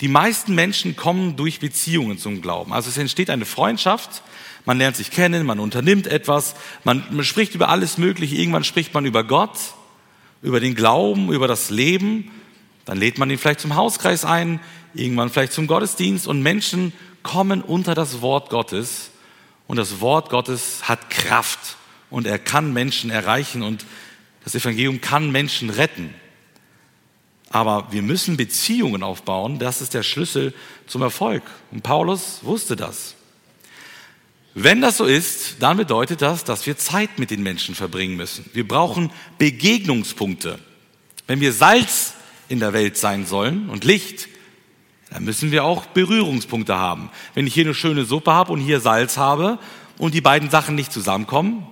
Die meisten Menschen kommen durch Beziehungen zum Glauben. Also es entsteht eine Freundschaft, man lernt sich kennen, man unternimmt etwas, man, man spricht über alles Mögliche, irgendwann spricht man über Gott, über den Glauben, über das Leben, dann lädt man ihn vielleicht zum Hauskreis ein, irgendwann vielleicht zum Gottesdienst und Menschen kommen unter das Wort Gottes und das Wort Gottes hat Kraft und er kann Menschen erreichen und das Evangelium kann Menschen retten. Aber wir müssen Beziehungen aufbauen, das ist der Schlüssel zum Erfolg. Und Paulus wusste das. Wenn das so ist, dann bedeutet das, dass wir Zeit mit den Menschen verbringen müssen. Wir brauchen Begegnungspunkte. Wenn wir Salz in der Welt sein sollen und Licht, dann müssen wir auch Berührungspunkte haben. Wenn ich hier eine schöne Suppe habe und hier Salz habe und die beiden Sachen nicht zusammenkommen,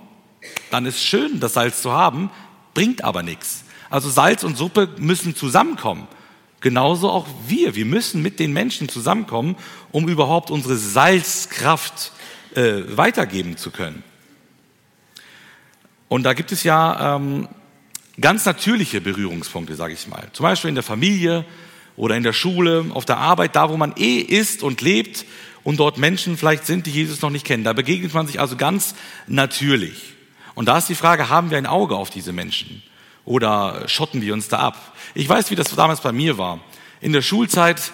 dann ist schön, das Salz zu haben, bringt aber nichts. Also Salz und Suppe müssen zusammenkommen. Genauso auch wir. Wir müssen mit den Menschen zusammenkommen, um überhaupt unsere Salzkraft äh, weitergeben zu können. Und da gibt es ja ähm, ganz natürliche Berührungspunkte, sage ich mal. Zum Beispiel in der Familie oder in der Schule, auf der Arbeit, da wo man eh ist und lebt und dort Menschen vielleicht sind, die Jesus noch nicht kennen. Da begegnet man sich also ganz natürlich. Und da ist die Frage, haben wir ein Auge auf diese Menschen? Oder schotten wir uns da ab? Ich weiß, wie das damals bei mir war. In der Schulzeit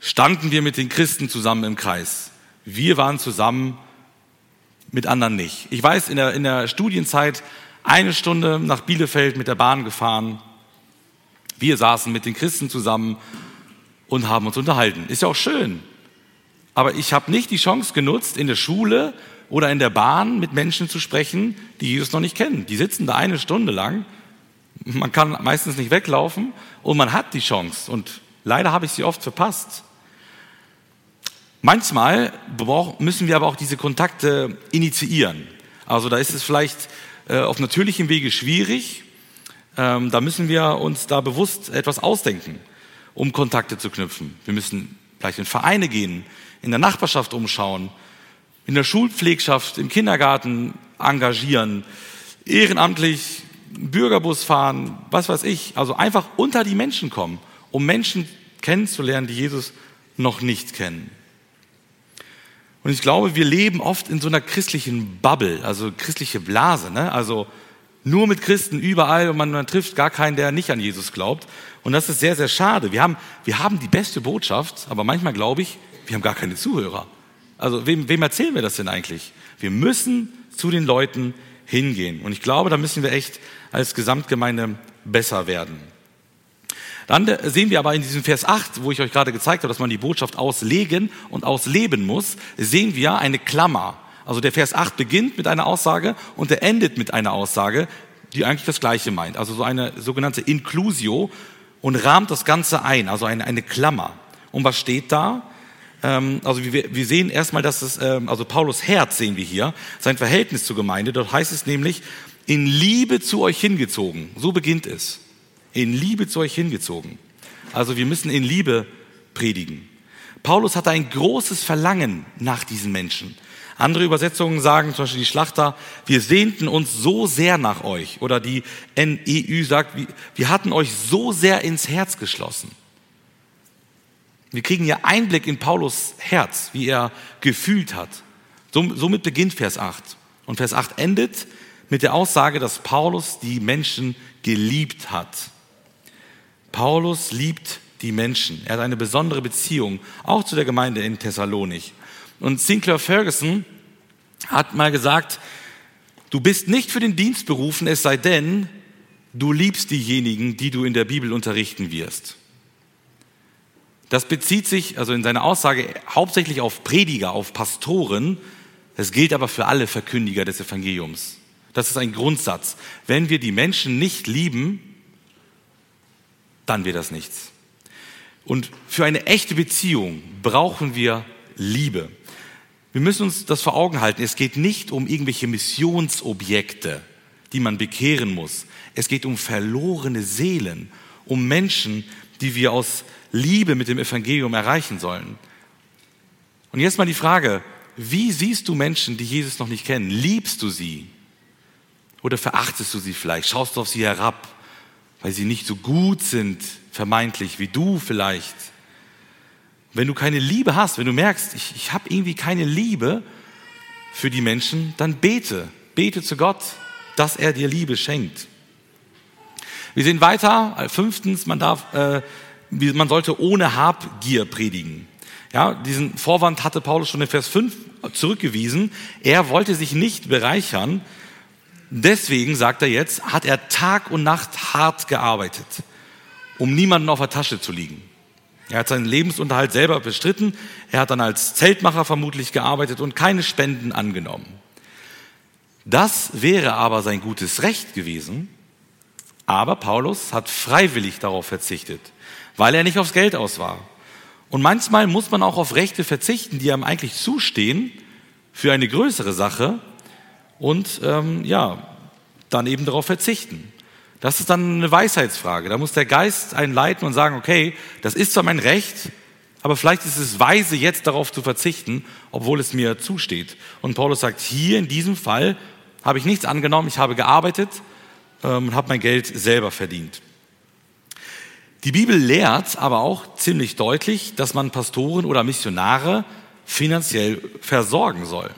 standen wir mit den Christen zusammen im Kreis. Wir waren zusammen, mit anderen nicht. Ich weiß, in der, in der Studienzeit eine Stunde nach Bielefeld mit der Bahn gefahren. Wir saßen mit den Christen zusammen und haben uns unterhalten. Ist ja auch schön. Aber ich habe nicht die Chance genutzt, in der Schule oder in der Bahn mit Menschen zu sprechen, die Jesus noch nicht kennen. Die sitzen da eine Stunde lang. Man kann meistens nicht weglaufen und man hat die Chance. Und leider habe ich sie oft verpasst. Manchmal müssen wir aber auch diese Kontakte initiieren. Also da ist es vielleicht äh, auf natürlichem Wege schwierig. Ähm, da müssen wir uns da bewusst etwas ausdenken, um Kontakte zu knüpfen. Wir müssen vielleicht in Vereine gehen, in der Nachbarschaft umschauen, in der Schulpflegschaft, im Kindergarten engagieren, ehrenamtlich Bürgerbus fahren, was weiß ich. Also einfach unter die Menschen kommen, um Menschen kennenzulernen, die Jesus noch nicht kennen. Und ich glaube, wir leben oft in so einer christlichen Bubble, also christliche Blase. Ne? Also nur mit Christen überall und man, man, trifft gar keinen, der nicht an Jesus glaubt. Und das ist sehr, sehr schade. Wir haben, wir haben die beste Botschaft, aber manchmal glaube ich, wir haben gar keine Zuhörer. Also wem, wem erzählen wir das denn eigentlich? Wir müssen zu den Leuten hingehen. Und ich glaube, da müssen wir echt als Gesamtgemeinde besser werden. Dann sehen wir aber in diesem Vers 8, wo ich euch gerade gezeigt habe, dass man die Botschaft auslegen und ausleben muss, sehen wir eine Klammer. Also der Vers 8 beginnt mit einer Aussage und er endet mit einer Aussage, die eigentlich das Gleiche meint. Also so eine sogenannte Inclusio und rahmt das Ganze ein, also eine, eine Klammer. Und was steht da? Ähm, also wir, wir sehen erstmal, dass es, ähm, also Paulus Herz sehen wir hier, sein Verhältnis zur Gemeinde. Dort heißt es nämlich, in Liebe zu euch hingezogen. So beginnt es in Liebe zu euch hingezogen. Also wir müssen in Liebe predigen. Paulus hatte ein großes Verlangen nach diesen Menschen. Andere Übersetzungen sagen, zum Beispiel die Schlachter, wir sehnten uns so sehr nach euch. Oder die NEU sagt, wir hatten euch so sehr ins Herz geschlossen. Wir kriegen ja Einblick in Paulus Herz, wie er gefühlt hat. Somit beginnt Vers 8. Und Vers 8 endet mit der Aussage, dass Paulus die Menschen geliebt hat. Paulus liebt die Menschen. Er hat eine besondere Beziehung, auch zu der Gemeinde in Thessalonik. Und Sinclair Ferguson hat mal gesagt, du bist nicht für den Dienst berufen, es sei denn, du liebst diejenigen, die du in der Bibel unterrichten wirst. Das bezieht sich also in seiner Aussage hauptsächlich auf Prediger, auf Pastoren. Das gilt aber für alle Verkündiger des Evangeliums. Das ist ein Grundsatz. Wenn wir die Menschen nicht lieben, dann wird das nichts. Und für eine echte Beziehung brauchen wir Liebe. Wir müssen uns das vor Augen halten. Es geht nicht um irgendwelche Missionsobjekte, die man bekehren muss. Es geht um verlorene Seelen, um Menschen, die wir aus Liebe mit dem Evangelium erreichen sollen. Und jetzt mal die Frage, wie siehst du Menschen, die Jesus noch nicht kennen? Liebst du sie? Oder verachtest du sie vielleicht? Schaust du auf sie herab? weil sie nicht so gut sind, vermeintlich, wie du vielleicht. Wenn du keine Liebe hast, wenn du merkst, ich, ich habe irgendwie keine Liebe für die Menschen, dann bete. Bete zu Gott, dass er dir Liebe schenkt. Wir sehen weiter. Fünftens, man darf, äh, man sollte ohne Habgier predigen. Ja, diesen Vorwand hatte Paulus schon in Vers 5 zurückgewiesen. Er wollte sich nicht bereichern. Deswegen, sagt er jetzt, hat er Tag und Nacht hart gearbeitet, um niemanden auf der Tasche zu liegen. Er hat seinen Lebensunterhalt selber bestritten. Er hat dann als Zeltmacher vermutlich gearbeitet und keine Spenden angenommen. Das wäre aber sein gutes Recht gewesen. Aber Paulus hat freiwillig darauf verzichtet, weil er nicht aufs Geld aus war. Und manchmal muss man auch auf Rechte verzichten, die einem eigentlich zustehen, für eine größere Sache und ähm, ja, dann eben darauf verzichten. Das ist dann eine Weisheitsfrage. Da muss der Geist einen leiten und sagen, okay, das ist zwar mein Recht, aber vielleicht ist es weise, jetzt darauf zu verzichten, obwohl es mir zusteht. Und Paulus sagt, hier in diesem Fall habe ich nichts angenommen, ich habe gearbeitet ähm, und habe mein Geld selber verdient. Die Bibel lehrt aber auch ziemlich deutlich, dass man Pastoren oder Missionare finanziell versorgen soll.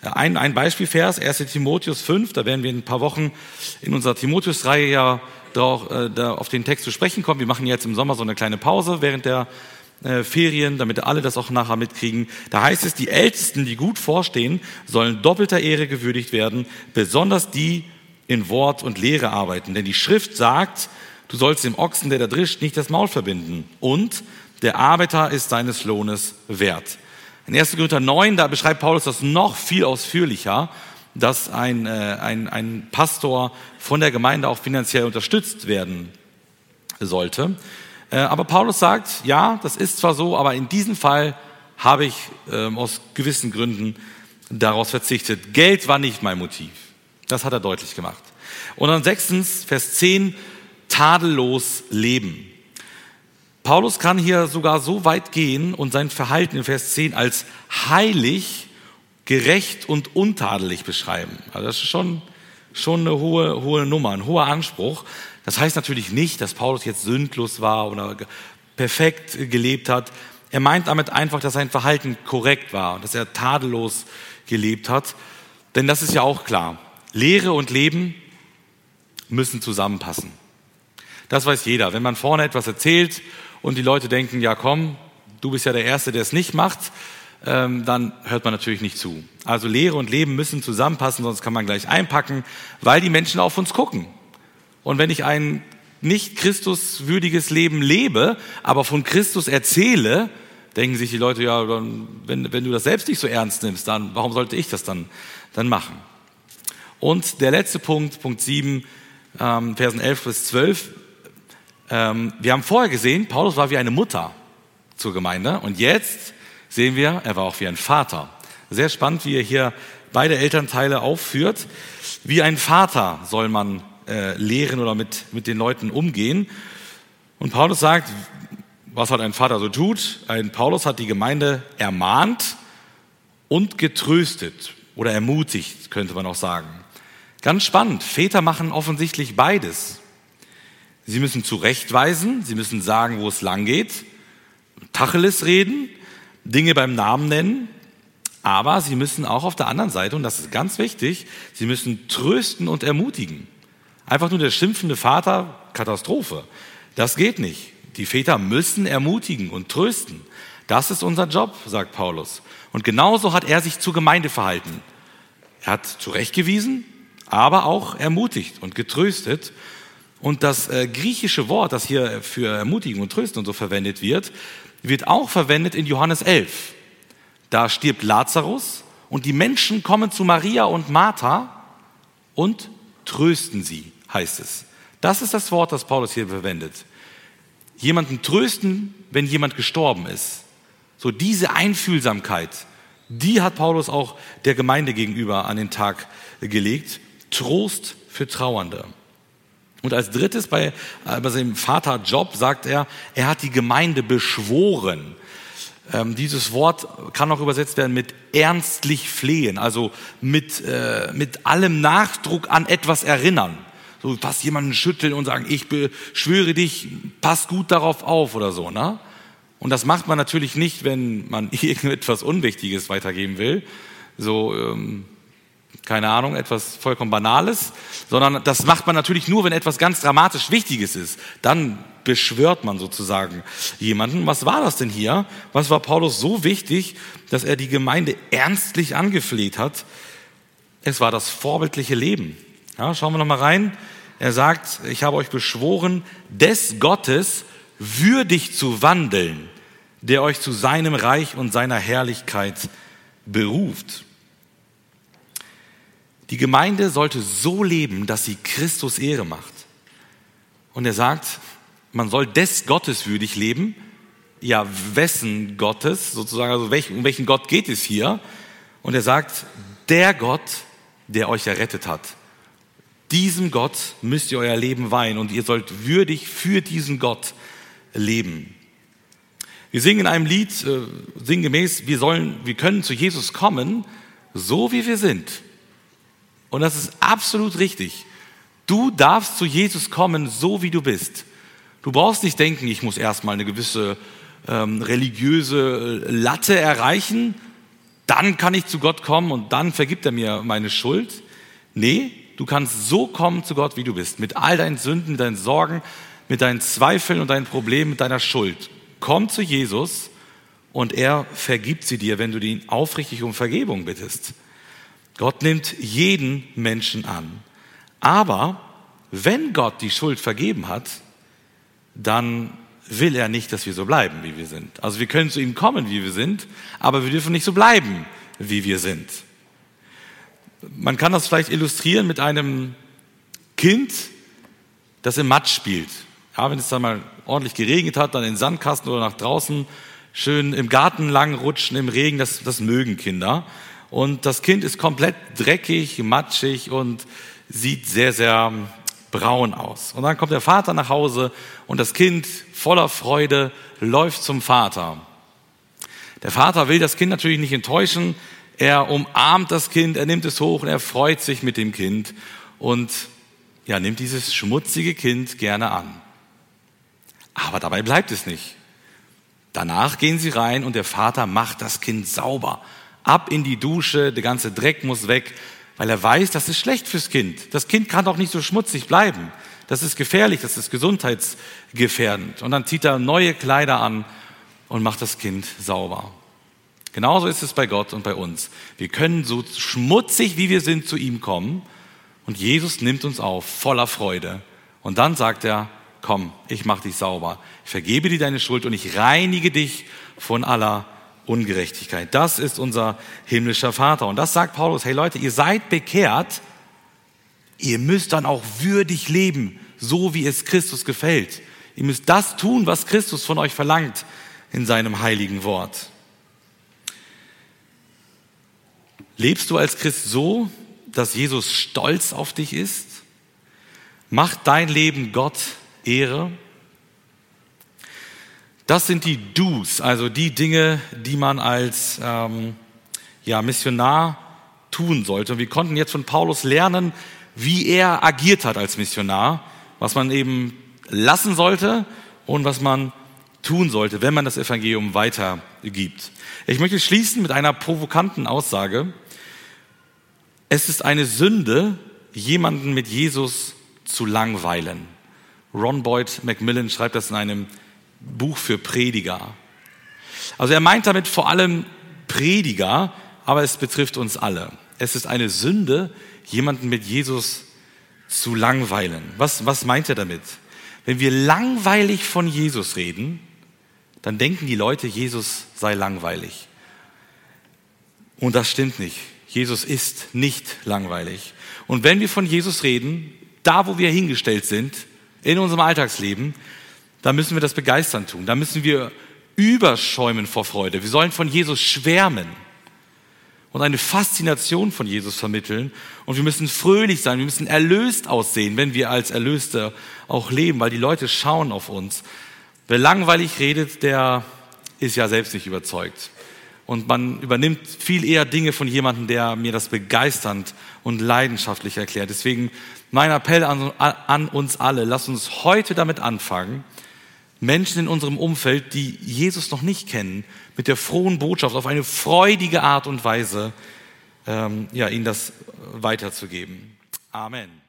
Ein, ein Beispielvers, 1 Timotheus 5, da werden wir in ein paar Wochen in unserer Timotheus-Reihe ja drauf, äh, da auf den Text zu sprechen kommen. Wir machen jetzt im Sommer so eine kleine Pause während der äh, Ferien, damit alle das auch nachher mitkriegen. Da heißt es, die Ältesten, die gut vorstehen, sollen doppelter Ehre gewürdigt werden, besonders die in Wort und Lehre arbeiten. Denn die Schrift sagt, Du sollst dem Ochsen, der da drischt, nicht das Maul verbinden. Und der Arbeiter ist seines Lohnes wert. In 1. Korinther 9, da beschreibt Paulus das noch viel ausführlicher, dass ein, äh, ein, ein Pastor von der Gemeinde auch finanziell unterstützt werden sollte. Äh, aber Paulus sagt, ja, das ist zwar so, aber in diesem Fall habe ich äh, aus gewissen Gründen daraus verzichtet. Geld war nicht mein Motiv. Das hat er deutlich gemacht. Und dann sechstens, Vers 10, tadellos leben. Paulus kann hier sogar so weit gehen und sein Verhalten in Vers 10 als heilig, gerecht und untadelig beschreiben. Also das ist schon, schon eine hohe, hohe Nummer, ein hoher Anspruch. Das heißt natürlich nicht, dass Paulus jetzt sündlos war oder perfekt gelebt hat. Er meint damit einfach, dass sein Verhalten korrekt war, dass er tadellos gelebt hat. Denn das ist ja auch klar. Lehre und Leben müssen zusammenpassen. Das weiß jeder. Wenn man vorne etwas erzählt und die Leute denken, ja komm, du bist ja der Erste, der es nicht macht, ähm, dann hört man natürlich nicht zu. Also Lehre und Leben müssen zusammenpassen, sonst kann man gleich einpacken, weil die Menschen auf uns gucken. Und wenn ich ein nicht Christuswürdiges Leben lebe, aber von Christus erzähle, denken sich die Leute, ja, dann, wenn, wenn du das selbst nicht so ernst nimmst, dann warum sollte ich das dann, dann machen? Und der letzte Punkt, Punkt 7, ähm, Versen 11 bis 12, ähm, wir haben vorher gesehen, Paulus war wie eine Mutter zur Gemeinde und jetzt sehen wir, er war auch wie ein Vater. Sehr spannend, wie er hier beide Elternteile aufführt. Wie ein Vater soll man äh, lehren oder mit, mit den Leuten umgehen. Und Paulus sagt, was hat ein Vater so tut? Ein Paulus hat die Gemeinde ermahnt und getröstet oder ermutigt, könnte man auch sagen. Ganz spannend. Väter machen offensichtlich beides. Sie müssen zurechtweisen, Sie müssen sagen, wo es lang geht, Tacheles reden, Dinge beim Namen nennen, aber Sie müssen auch auf der anderen Seite, und das ist ganz wichtig, Sie müssen trösten und ermutigen. Einfach nur der schimpfende Vater, Katastrophe. Das geht nicht. Die Väter müssen ermutigen und trösten. Das ist unser Job, sagt Paulus. Und genauso hat er sich zur Gemeinde verhalten. Er hat zurechtgewiesen, aber auch ermutigt und getröstet. Und das äh, griechische Wort, das hier für Ermutigen und Trösten und so verwendet wird, wird auch verwendet in Johannes 11. Da stirbt Lazarus und die Menschen kommen zu Maria und Martha und trösten sie, heißt es. Das ist das Wort, das Paulus hier verwendet. Jemanden trösten, wenn jemand gestorben ist. So diese Einfühlsamkeit, die hat Paulus auch der Gemeinde gegenüber an den Tag gelegt. Trost für Trauernde. Und als drittes bei, äh, bei seinem Vaterjob sagt er, er hat die Gemeinde beschworen. Ähm, dieses Wort kann auch übersetzt werden mit ernstlich flehen, also mit, äh, mit allem Nachdruck an etwas erinnern. So fast jemanden schütteln und sagen, ich beschwöre dich, pass gut darauf auf oder so. Ne? Und das macht man natürlich nicht, wenn man irgendetwas Unwichtiges weitergeben will. So, ähm, keine Ahnung, etwas vollkommen Banales, sondern das macht man natürlich nur, wenn etwas ganz dramatisch Wichtiges ist. Dann beschwört man sozusagen jemanden. Was war das denn hier? Was war Paulus so wichtig, dass er die Gemeinde ernstlich angefleht hat? Es war das vorbildliche Leben. Ja, schauen wir noch mal rein. Er sagt, ich habe euch beschworen, des Gottes würdig zu wandeln, der euch zu seinem Reich und seiner Herrlichkeit beruft. Die Gemeinde sollte so leben, dass sie Christus Ehre macht. Und er sagt, man soll des Gottes würdig leben. Ja, wessen Gottes, sozusagen, also welch, um welchen Gott geht es hier? Und er sagt, der Gott, der euch errettet hat. Diesem Gott müsst ihr euer Leben weihen und ihr sollt würdig für diesen Gott leben. Wir singen in einem Lied äh, sinngemäß, wir sollen, wir können zu Jesus kommen, so wie wir sind. Und das ist absolut richtig. Du darfst zu Jesus kommen, so wie du bist. Du brauchst nicht denken, ich muss erstmal eine gewisse ähm, religiöse äh, Latte erreichen, dann kann ich zu Gott kommen und dann vergibt er mir meine Schuld. Nee, du kannst so kommen zu Gott, wie du bist, mit all deinen Sünden, mit deinen Sorgen, mit deinen Zweifeln und deinen Problemen, mit deiner Schuld. Komm zu Jesus und er vergibt sie dir, wenn du ihn aufrichtig um Vergebung bittest. Gott nimmt jeden Menschen an. Aber wenn Gott die Schuld vergeben hat, dann will er nicht, dass wir so bleiben, wie wir sind. Also wir können zu ihm kommen, wie wir sind, aber wir dürfen nicht so bleiben, wie wir sind. Man kann das vielleicht illustrieren mit einem Kind, das im Matsch spielt. Ja, wenn es dann mal ordentlich geregnet hat, dann in den Sandkasten oder nach draußen schön im Garten lang rutschen im Regen, das, das mögen Kinder. Und das Kind ist komplett dreckig, matschig und sieht sehr, sehr braun aus. Und dann kommt der Vater nach Hause und das Kind voller Freude läuft zum Vater. Der Vater will das Kind natürlich nicht enttäuschen. Er umarmt das Kind, er nimmt es hoch und er freut sich mit dem Kind und ja, nimmt dieses schmutzige Kind gerne an. Aber dabei bleibt es nicht. Danach gehen sie rein und der Vater macht das Kind sauber ab in die Dusche, der ganze Dreck muss weg, weil er weiß, das ist schlecht fürs Kind. Das Kind kann doch nicht so schmutzig bleiben. Das ist gefährlich, das ist gesundheitsgefährdend. Und dann zieht er neue Kleider an und macht das Kind sauber. Genauso ist es bei Gott und bei uns. Wir können so schmutzig, wie wir sind, zu ihm kommen und Jesus nimmt uns auf, voller Freude. Und dann sagt er, komm, ich mach dich sauber. Ich vergebe dir deine Schuld und ich reinige dich von aller Ungerechtigkeit. Das ist unser himmlischer Vater. Und das sagt Paulus, hey Leute, ihr seid bekehrt, ihr müsst dann auch würdig leben, so wie es Christus gefällt. Ihr müsst das tun, was Christus von euch verlangt in seinem heiligen Wort. Lebst du als Christ so, dass Jesus stolz auf dich ist? Macht dein Leben Gott Ehre? Das sind die Do's, also die Dinge, die man als ähm, ja, Missionar tun sollte. Und wir konnten jetzt von Paulus lernen, wie er agiert hat als Missionar, was man eben lassen sollte und was man tun sollte, wenn man das Evangelium weitergibt. Ich möchte schließen mit einer provokanten Aussage. Es ist eine Sünde, jemanden mit Jesus zu langweilen. Ron Boyd Macmillan schreibt das in einem Buch für Prediger. Also er meint damit vor allem Prediger, aber es betrifft uns alle. Es ist eine Sünde, jemanden mit Jesus zu langweilen. Was, was meint er damit? Wenn wir langweilig von Jesus reden, dann denken die Leute, Jesus sei langweilig. Und das stimmt nicht. Jesus ist nicht langweilig. Und wenn wir von Jesus reden, da wo wir hingestellt sind, in unserem Alltagsleben, da müssen wir das begeistern tun. Da müssen wir überschäumen vor Freude. Wir sollen von Jesus schwärmen und eine Faszination von Jesus vermitteln. Und wir müssen fröhlich sein, wir müssen erlöst aussehen, wenn wir als Erlöste auch leben, weil die Leute schauen auf uns. Wer langweilig redet, der ist ja selbst nicht überzeugt. Und man übernimmt viel eher Dinge von jemandem, der mir das begeisternd und leidenschaftlich erklärt. Deswegen mein Appell an, an uns alle, lasst uns heute damit anfangen, Menschen in unserem Umfeld, die Jesus noch nicht kennen, mit der frohen Botschaft auf eine freudige Art und Weise, ähm, ja, ihnen das weiterzugeben. Amen.